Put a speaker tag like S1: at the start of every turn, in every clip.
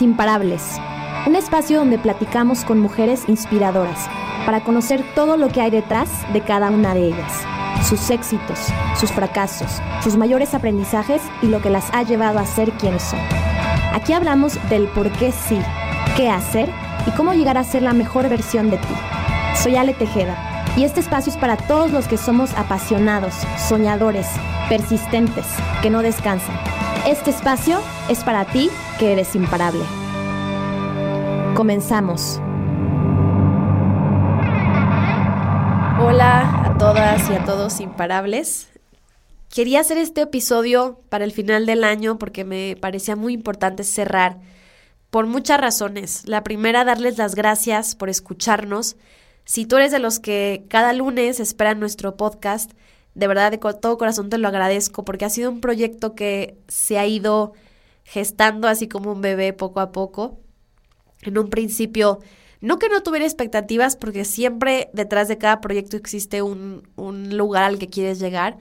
S1: Imparables, un espacio donde platicamos con mujeres inspiradoras para conocer todo lo que hay detrás de cada una de ellas, sus éxitos, sus fracasos, sus mayores aprendizajes y lo que las ha llevado a ser quienes son. Aquí hablamos del por qué sí, qué hacer y cómo llegar a ser la mejor versión de ti. Soy Ale Tejeda y este espacio es para todos los que somos apasionados, soñadores, persistentes, que no descansan. Este espacio es para ti que eres imparable. Comenzamos.
S2: Hola a todas y a todos imparables. Quería hacer este episodio para el final del año porque me parecía muy importante cerrar por muchas razones. La primera, darles las gracias por escucharnos. Si tú eres de los que cada lunes esperan nuestro podcast, de verdad de todo corazón te lo agradezco porque ha sido un proyecto que se ha ido gestando así como un bebé poco a poco. En un principio, no que no tuviera expectativas porque siempre detrás de cada proyecto existe un, un lugar al que quieres llegar,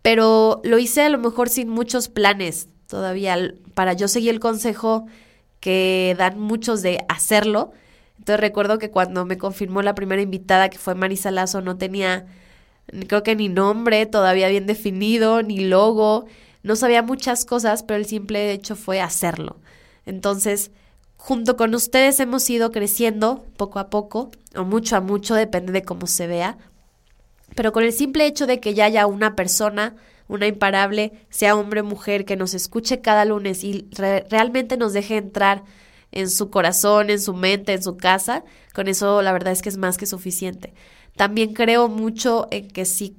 S2: pero lo hice a lo mejor sin muchos planes todavía. Para yo seguir el consejo que dan muchos de hacerlo. Entonces recuerdo que cuando me confirmó la primera invitada, que fue Marisa Lazo, no tenía, creo que ni nombre todavía bien definido, ni logo, no sabía muchas cosas, pero el simple hecho fue hacerlo. Entonces, junto con ustedes hemos ido creciendo poco a poco, o mucho a mucho, depende de cómo se vea, pero con el simple hecho de que ya haya una persona una imparable, sea hombre o mujer, que nos escuche cada lunes y realmente nos deje entrar en su corazón, en su mente, en su casa, con eso la verdad es que es más que suficiente. También creo mucho en que si,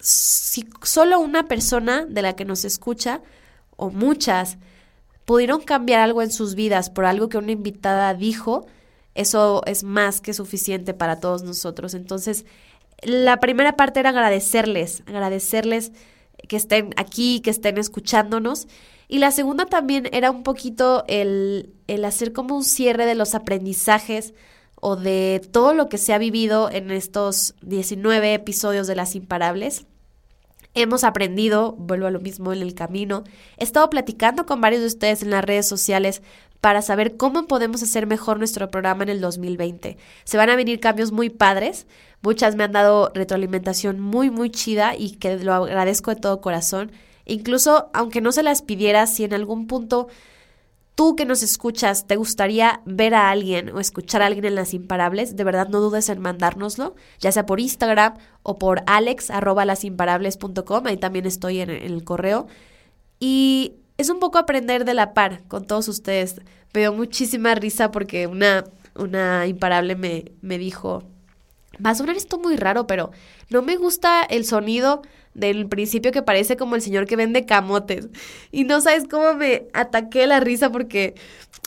S2: si solo una persona de la que nos escucha, o muchas, pudieron cambiar algo en sus vidas por algo que una invitada dijo, eso es más que suficiente para todos nosotros. Entonces, la primera parte era agradecerles, agradecerles que estén aquí, que estén escuchándonos. Y la segunda también era un poquito el, el hacer como un cierre de los aprendizajes o de todo lo que se ha vivido en estos 19 episodios de Las Imparables. Hemos aprendido, vuelvo a lo mismo en el camino, he estado platicando con varios de ustedes en las redes sociales para saber cómo podemos hacer mejor nuestro programa en el 2020. Se van a venir cambios muy padres, muchas me han dado retroalimentación muy, muy chida y que lo agradezco de todo corazón. Incluso, aunque no se las pidiera, si en algún punto tú que nos escuchas te gustaría ver a alguien o escuchar a alguien en las imparables, de verdad no dudes en mandárnoslo, ya sea por Instagram o por alex arroba lasimparables.com, ahí también estoy en el correo. Y es un poco aprender de la par con todos ustedes. Me dio muchísima risa porque una, una imparable me, me dijo, va a sonar esto muy raro, pero no me gusta el sonido del principio que parece como el señor que vende camotes. Y no sabes cómo me ataqué la risa porque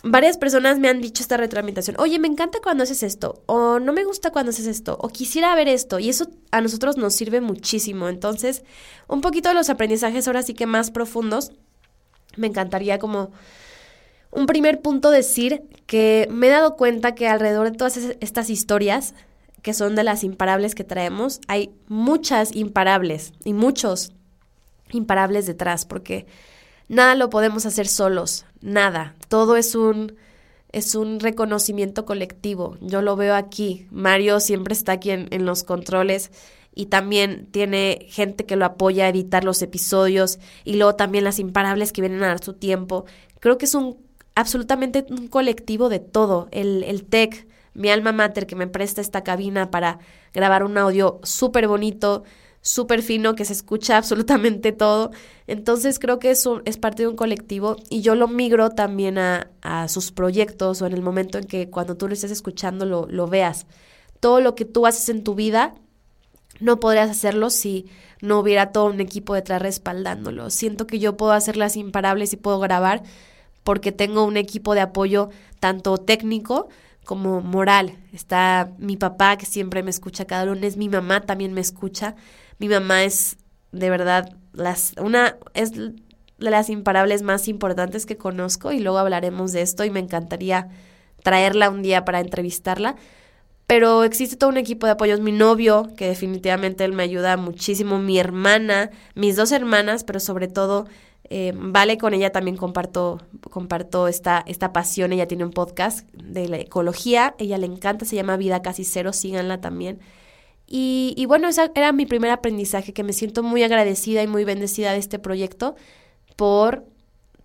S2: varias personas me han dicho esta retroalimentación. Oye, me encanta cuando haces esto. O no me gusta cuando haces esto. O quisiera ver esto. Y eso a nosotros nos sirve muchísimo. Entonces, un poquito de los aprendizajes ahora sí que más profundos me encantaría como un primer punto decir que me he dado cuenta que alrededor de todas estas historias, que son de las imparables que traemos, hay muchas imparables y muchos imparables detrás, porque nada lo podemos hacer solos, nada. Todo es un es un reconocimiento colectivo. Yo lo veo aquí. Mario siempre está aquí en, en los controles y también tiene gente que lo apoya a editar los episodios y luego también las imparables que vienen a dar su tiempo. Creo que es un absolutamente un colectivo de todo. El, el tech, mi alma mater que me presta esta cabina para grabar un audio súper bonito, súper fino, que se escucha absolutamente todo. Entonces creo que eso es parte de un colectivo y yo lo migro también a, a sus proyectos o en el momento en que cuando tú lo estés escuchando lo, lo veas. Todo lo que tú haces en tu vida no podrías hacerlo si no hubiera todo un equipo detrás respaldándolo. Siento que yo puedo hacer las imparables y puedo grabar porque tengo un equipo de apoyo tanto técnico como moral. Está mi papá que siempre me escucha cada lunes, mi mamá también me escucha. Mi mamá es de verdad las una es de las imparables más importantes que conozco y luego hablaremos de esto y me encantaría traerla un día para entrevistarla pero existe todo un equipo de apoyos. Mi novio, que definitivamente él me ayuda muchísimo, mi hermana, mis dos hermanas, pero sobre todo Eh, vale, con ella también comparto, comparto esta, esta pasión. Ella tiene un podcast de la ecología. Ella le encanta, se llama Vida Casi Cero. Síganla también. Y, y bueno, ese era mi primer aprendizaje, que me siento muy agradecida y muy bendecida de este proyecto por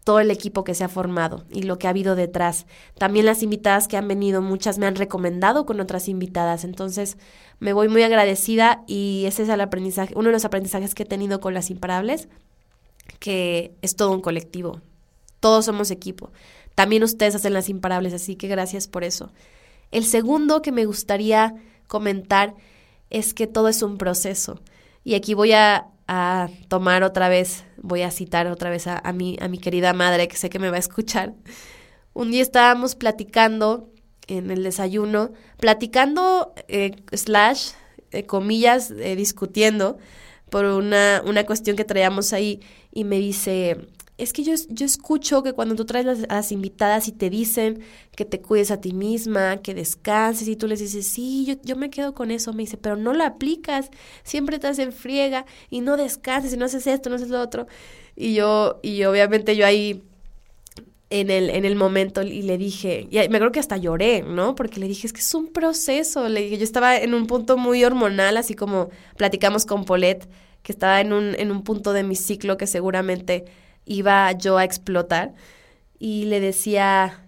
S2: todo el equipo que se ha formado y lo que ha habido detrás. También las invitadas que han venido, muchas me han recomendado con otras invitadas. Entonces, me voy muy agradecida y ese es el aprendizaje, uno de los aprendizajes que he tenido con las imparables, que es todo un colectivo. Todos somos equipo. También ustedes hacen las imparables, así que gracias por eso. El segundo que me gustaría comentar es que todo es un proceso. Y aquí voy a, tomar otra vez, voy a citar otra vez a, mi, a mi querida madre, que sé que me va a escuchar. Un día estábamos platicando en el desayuno, platicando, eh, slash, eh, comillas, eh, discutiendo por una, una cuestión que traíamos ahí y me dice, es que yo, yo escucho que cuando tú traes las, a las invitadas y te dicen que te cuides a ti misma, que descanses y tú les dices, sí, yo, yo me quedo con eso, me dice, pero no lo aplicas, siempre estás en friega y no descanses y no haces esto, no haces lo otro. Y yo, y obviamente yo ahí en el, en el momento y le dije, y me creo que hasta lloré, ¿no? Porque le dije, es que es un proceso, le dije, yo estaba en un punto muy hormonal, así como platicamos con Paulette, que estaba en un, en un punto de mi ciclo que seguramente iba yo a explotar y le decía,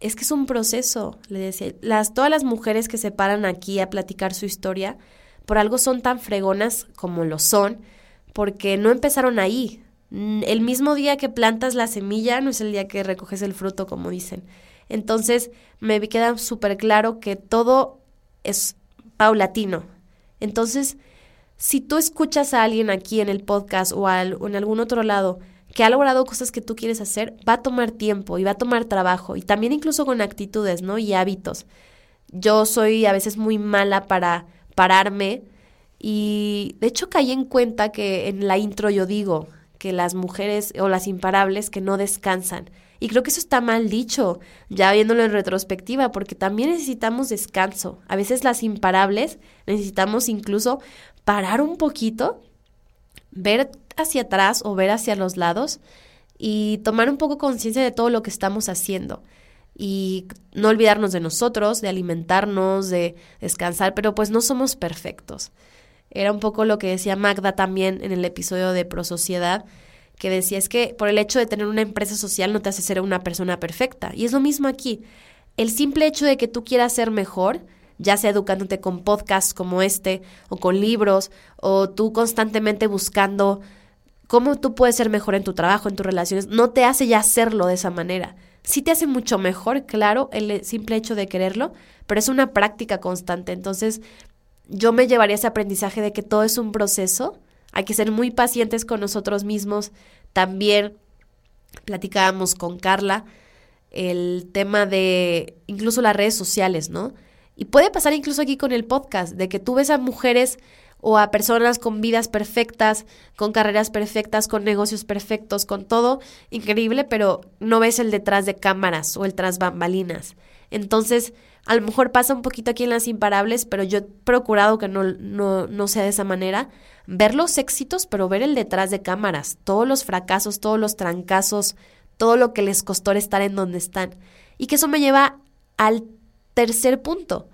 S2: es que es un proceso, le decía, las, todas las mujeres que se paran aquí a platicar su historia, por algo son tan fregonas como lo son, porque no empezaron ahí. El mismo día que plantas la semilla no es el día que recoges el fruto, como dicen. Entonces, me queda súper claro que todo es paulatino. Entonces, si tú escuchas a alguien aquí en el podcast o, o en algún otro lado que ha logrado cosas que tú quieres hacer, va a tomar tiempo y va a tomar trabajo y también incluso con actitudes, ¿no? Y hábitos. Yo soy a veces muy mala para pararme y de hecho caí en cuenta que en la intro yo digo que las mujeres o las imparables que no descansan. Y creo que eso está mal dicho, ya viéndolo en retrospectiva, porque también necesitamos descanso. A veces las imparables necesitamos incluso parar un poquito, ver hacia atrás o ver hacia los lados y tomar un poco conciencia de todo lo que estamos haciendo y no olvidarnos de nosotros, de alimentarnos, de descansar, pero pues no somos perfectos. Era un poco lo que decía Magda también en el episodio de Prosociedad, que decía es que por el hecho de tener una empresa social no te hace ser una persona perfecta. Y es lo mismo aquí. El simple hecho de que tú quieras ser mejor ya sea educándote con podcasts como este o con libros o tú constantemente buscando cómo tú puedes ser mejor en tu trabajo, en tus relaciones, no te hace ya hacerlo de esa manera. Sí te hace mucho mejor, claro, el simple hecho de quererlo, pero es una práctica constante. Entonces, yo me llevaría ese aprendizaje de que todo es un proceso, hay que ser muy pacientes con nosotros mismos. También platicábamos con Carla el tema de incluso las redes sociales, ¿no? Y puede pasar incluso aquí con el podcast, de que tú ves a mujeres o a personas con vidas perfectas, con carreras perfectas, con negocios perfectos, con todo increíble, pero no ves el detrás de cámaras o el tras bambalinas. Entonces, a lo mejor pasa un poquito aquí en las imparables, pero yo he procurado que no, no, no sea de esa manera. Ver los éxitos, pero ver el detrás de cámaras, todos los fracasos, todos los trancazos, todo lo que les costó estar en donde están. Y que eso me lleva al tercer punto,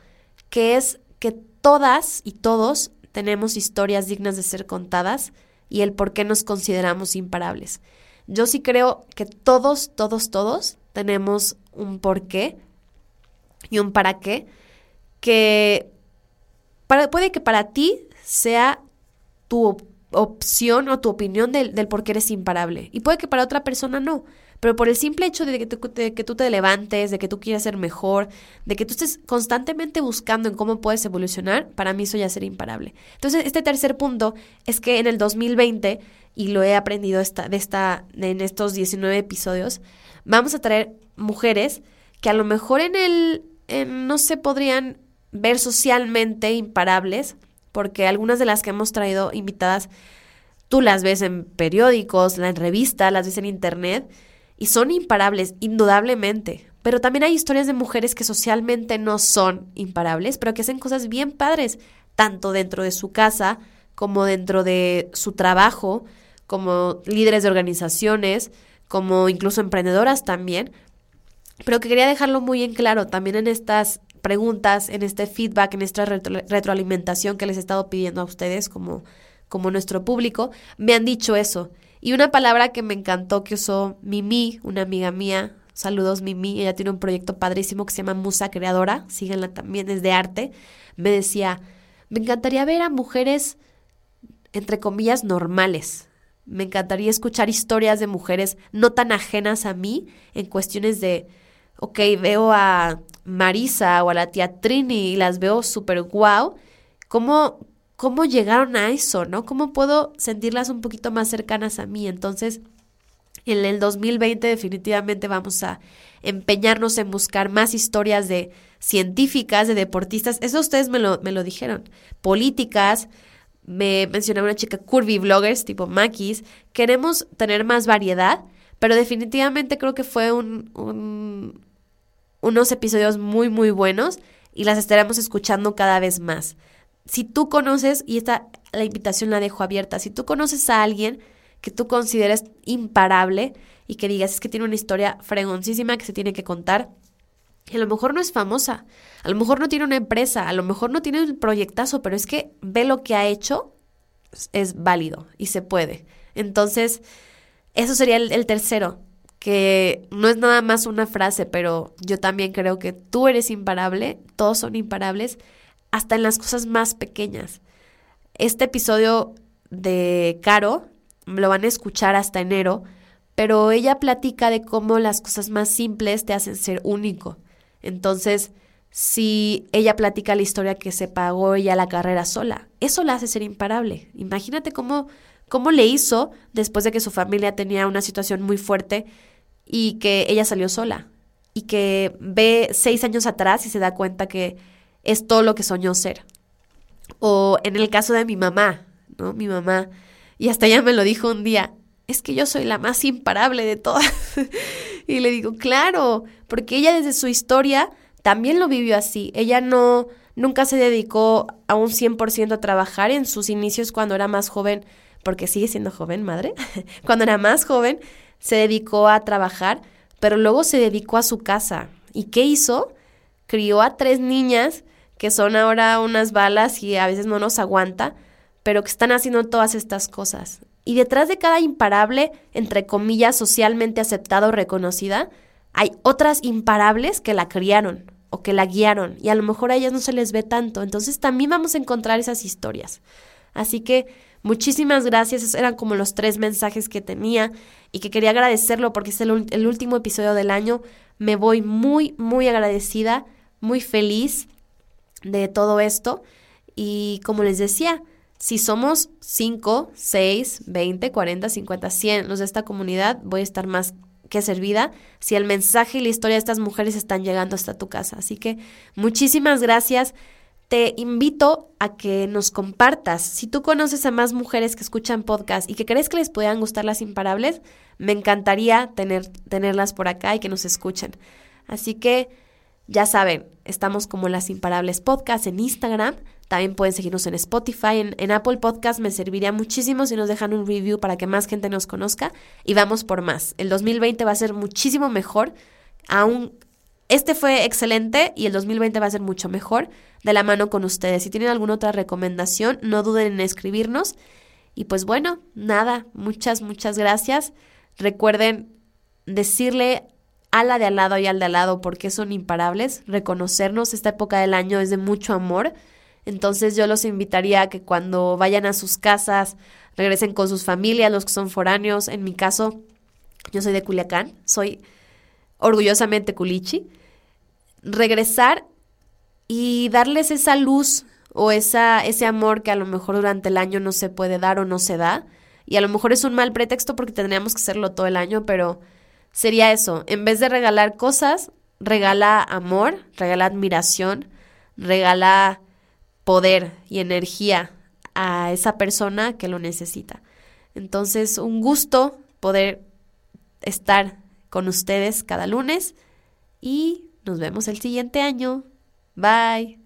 S2: que es que todas y todos tenemos historias dignas de ser contadas y el por qué nos consideramos imparables. Yo sí creo que todos, todos, todos tenemos un por qué y un para qué que puede que para ti sea tu opción o tu opinión del, del por qué eres imparable y puede que para otra persona no. Pero por el simple hecho de que, tú te levantes, de que tú quieras ser mejor, de que tú estés constantemente buscando en cómo puedes evolucionar, para mí eso ya sería imparable. Entonces, este tercer punto es que en el 2020, y lo he aprendido esta, de esta, en estos 19 episodios, vamos a traer mujeres que a lo mejor en el, no se podrían ver socialmente imparables, porque algunas de las que hemos traído invitadas, tú las ves en periódicos, en revistas, las ves en internet, y son imparables, indudablemente. Pero también hay historias de mujeres que socialmente no son imparables, pero que hacen cosas bien padres, tanto dentro de su casa como dentro de su trabajo, como líderes de organizaciones, como incluso emprendedoras también, pero que quería dejarlo muy en claro también en estas preguntas, en este feedback, en esta retroalimentación que les he estado pidiendo a ustedes como, como nuestro público, me han dicho eso. Y una palabra que me encantó que usó Mimi, una amiga mía, saludos Mimi, ella tiene un proyecto padrísimo que se llama Musa Creadora, síganla también, es de arte, me decía, me encantaría ver a mujeres, entre comillas, normales. Me encantaría escuchar historias de mujeres no tan ajenas a mí en cuestiones de, ok, veo a Marisa o a la tía Trini y las veo súper guau. ¿Cómo, ¿Cómo llegaron a eso, no? ¿Cómo puedo sentirlas un poquito más cercanas a mí? Entonces, en el 2020 definitivamente vamos a empeñarnos en buscar más historias de científicas, de deportistas, eso ustedes me lo, me lo dijeron, políticas, me mencionaba una chica curvy bloggers tipo Makis, queremos tener más variedad, pero definitivamente creo que fue un, un, unos episodios muy muy buenos y las estaremos escuchando cada vez más. Si tú conoces, y esta la invitación la dejo abierta, si tú conoces a alguien que tú consideres imparable y que digas es que tiene una historia fregoncísima que se tiene que contar, a lo mejor no es famosa, a lo mejor no tiene una empresa, a lo mejor no tiene un proyectazo, pero es que ve lo que ha hecho, es válido y se puede. Entonces, eso sería el tercero, que no es nada más una frase, pero yo también creo que tú eres imparable, todos son imparables, hasta en las cosas más pequeñas. Este episodio de Caro lo van a escuchar hasta enero, pero ella platica de cómo las cosas más simples te hacen ser único. Entonces, si ella platica la historia que se pagó ella la carrera sola, eso la hace ser imparable. Imagínate cómo, cómo le hizo después de que su familia tenía una situación muy fuerte y que ella salió sola y que ve seis años atrás y se da cuenta que es todo lo que soñó ser. O en el caso de mi mamá, ¿no? Mi mamá, y hasta ella me lo dijo un día, es que yo soy la más imparable de todas. y le digo, claro, porque ella desde su historia también lo vivió así. Ella no, nunca se dedicó a un 100% a trabajar en sus inicios cuando era más joven, porque sigue siendo joven, madre. cuando era más joven, se dedicó a trabajar, pero luego se dedicó a su casa. ¿Y qué hizo? Crió a tres niñas que son ahora unas balas y a veces no nos aguanta, pero que están haciendo todas estas cosas. Y detrás de cada imparable, entre comillas, socialmente aceptada o reconocida, hay otras imparables que la criaron o que la guiaron y a lo mejor a ellas no se les ve tanto. Entonces también vamos a encontrar esas historias. Así que muchísimas gracias. Esos eran como los tres mensajes que tenía y que quería agradecerlo porque es el, el último episodio del año. Me voy muy, muy agradecida, muy feliz de todo esto. Y como les decía, si somos 5, 6, 20, 40, 50, 100 los de esta comunidad, voy a estar más que servida si el mensaje y la historia de estas mujeres están llegando hasta tu casa. Así que muchísimas gracias. Te invito a que nos compartas. Si tú conoces a más mujeres que escuchan podcast y que crees que les puedan gustar las imparables, me encantaría tener, tenerlas por acá y que nos escuchen. Así que ya saben, estamos como las imparables podcast en Instagram. También pueden seguirnos en Spotify, en, Apple Podcast. Me serviría muchísimo si nos dejan un review para que más gente nos conozca. Y vamos por más. El 2020 va a ser muchísimo mejor. Aún este fue excelente y el 2020 va a ser mucho mejor de la mano con ustedes. Si tienen alguna otra recomendación, no duden en escribirnos. Y pues bueno, nada, muchas, muchas gracias. Recuerden decirle a la de al lado y al de al lado porque son imparables. Reconocernos, esta época del año es de mucho amor. Entonces yo los invitaría a que cuando vayan a sus casas, regresen con sus familias, los que son foráneos. En mi caso, yo soy de Culiacán, soy orgullosamente culichi. Regresar y darles esa luz o esa, ese amor que a lo mejor durante el año no se puede dar o no se da. Y a lo mejor es un mal pretexto porque tendríamos que hacerlo todo el año, pero sería eso. En vez de regalar cosas, regala amor, regala admiración, regala poder y energía a esa persona que lo necesita. Entonces, un gusto poder estar con ustedes cada lunes y nos vemos el siguiente año. Bye.